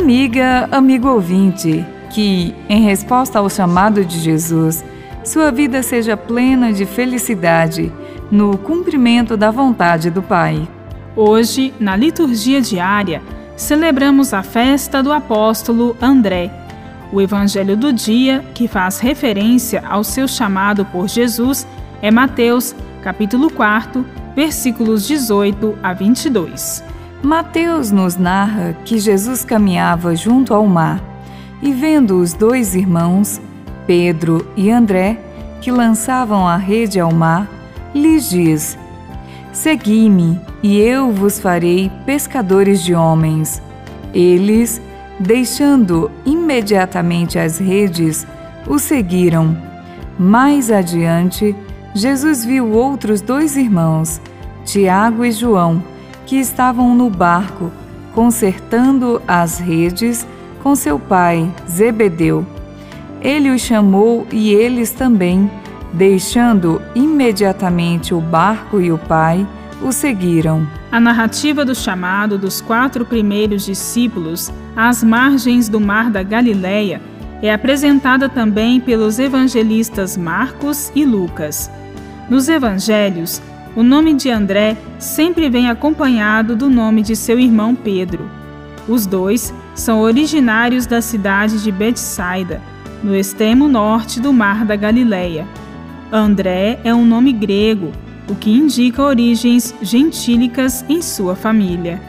Amiga, amigo ouvinte, que, em resposta ao chamado de Jesus, sua vida seja plena de felicidade no cumprimento da vontade do Pai. Hoje, na liturgia diária, celebramos a festa do apóstolo André. O evangelho do dia, que faz referência ao seu chamado por Jesus, é Mateus, capítulo 4, versículos 18 a 22. Mateus nos narra que Jesus caminhava junto ao mar e, vendo os dois irmãos, Pedro e André, que lançavam a rede ao mar, lhes diz: Segui-me, e eu vos farei pescadores de homens. Eles, deixando imediatamente as redes, o seguiram. Mais adiante, Jesus viu outros dois irmãos, Tiago e João, que estavam no barco, consertando as redes com seu pai, Zebedeu. Ele os chamou e eles também, deixando imediatamente o barco e o pai, o seguiram. A narrativa do chamado dos quatro primeiros discípulos às margens do Mar da Galileia é apresentada também pelos evangelistas Marcos e Lucas. Nos evangelhos, o nome de André sempre vem acompanhado do nome de seu irmão Pedro. Os dois são originários da cidade de Betsaida, no extremo norte do Mar da Galileia. André é um nome grego, o que indica origens gentílicas em sua família.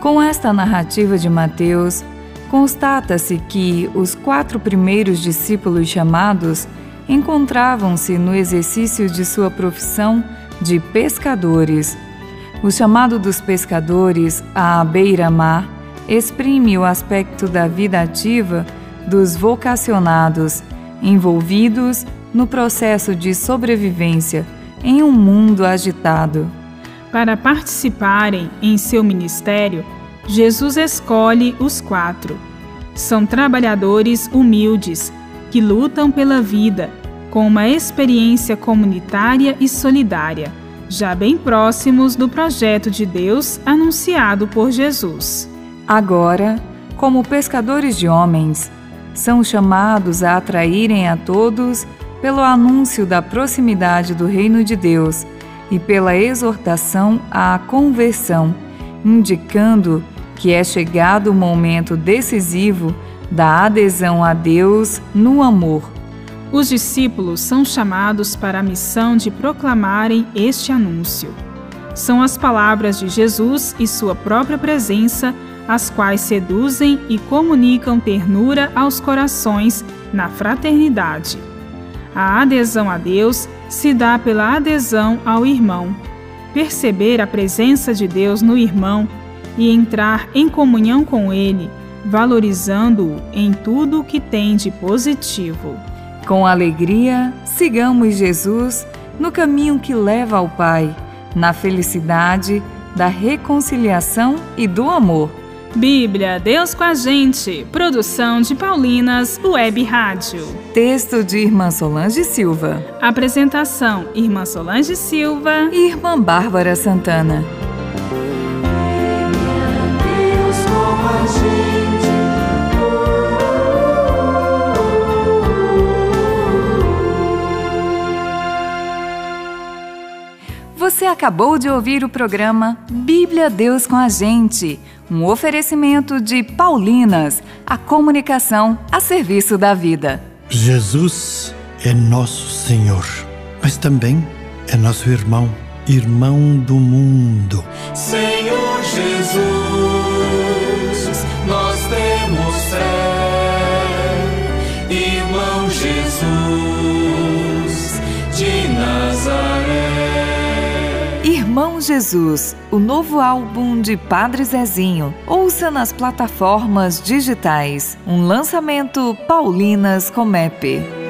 Com esta narrativa de Mateus, constata-se que os quatro primeiros discípulos chamados encontravam-se no exercício de sua profissão de pescadores. O chamado dos pescadores à beira-mar exprime o aspecto da vida ativa dos vocacionados envolvidos no processo de sobrevivência em um mundo agitado. Para participarem em seu ministério, Jesus escolhe os quatro. São trabalhadores humildes que lutam pela vida com uma experiência comunitária e solidária, já bem próximos do projeto de Deus anunciado por Jesus. Agora, como pescadores de homens, são chamados a atraírem a todos pelo anúncio da proximidade do reino de Deus e pela exortação à conversão, indicando que é chegado o momento decisivo da adesão a Deus no amor os discípulos são chamados para a missão de proclamarem este anúncio. São as palavras de Jesus e sua própria presença as quais seduzem e comunicam ternura aos corações na fraternidade. A adesão a Deus se dá pela adesão ao irmão. Perceber a presença de Deus no irmão e entrar em comunhão com ele, valorizando-o em tudo o que tem de positivo. Com alegria, sigamos Jesus no caminho que leva ao Pai, na felicidade, da reconciliação e do amor. Bíblia, Deus com a gente. Produção de Paulinas, Web Rádio. Texto de Irmã Solange Silva. Apresentação: Irmã Solange Silva e Irmã Bárbara Santana. Você acabou de ouvir o programa Bíblia Deus com a Gente, um oferecimento de Paulinas, a comunicação a serviço da vida. Jesus é nosso Senhor, mas também é nosso irmão, irmão do mundo. Senhor Jesus, o novo álbum de Padre Zezinho. Ouça nas plataformas digitais. Um lançamento Paulinas Comep.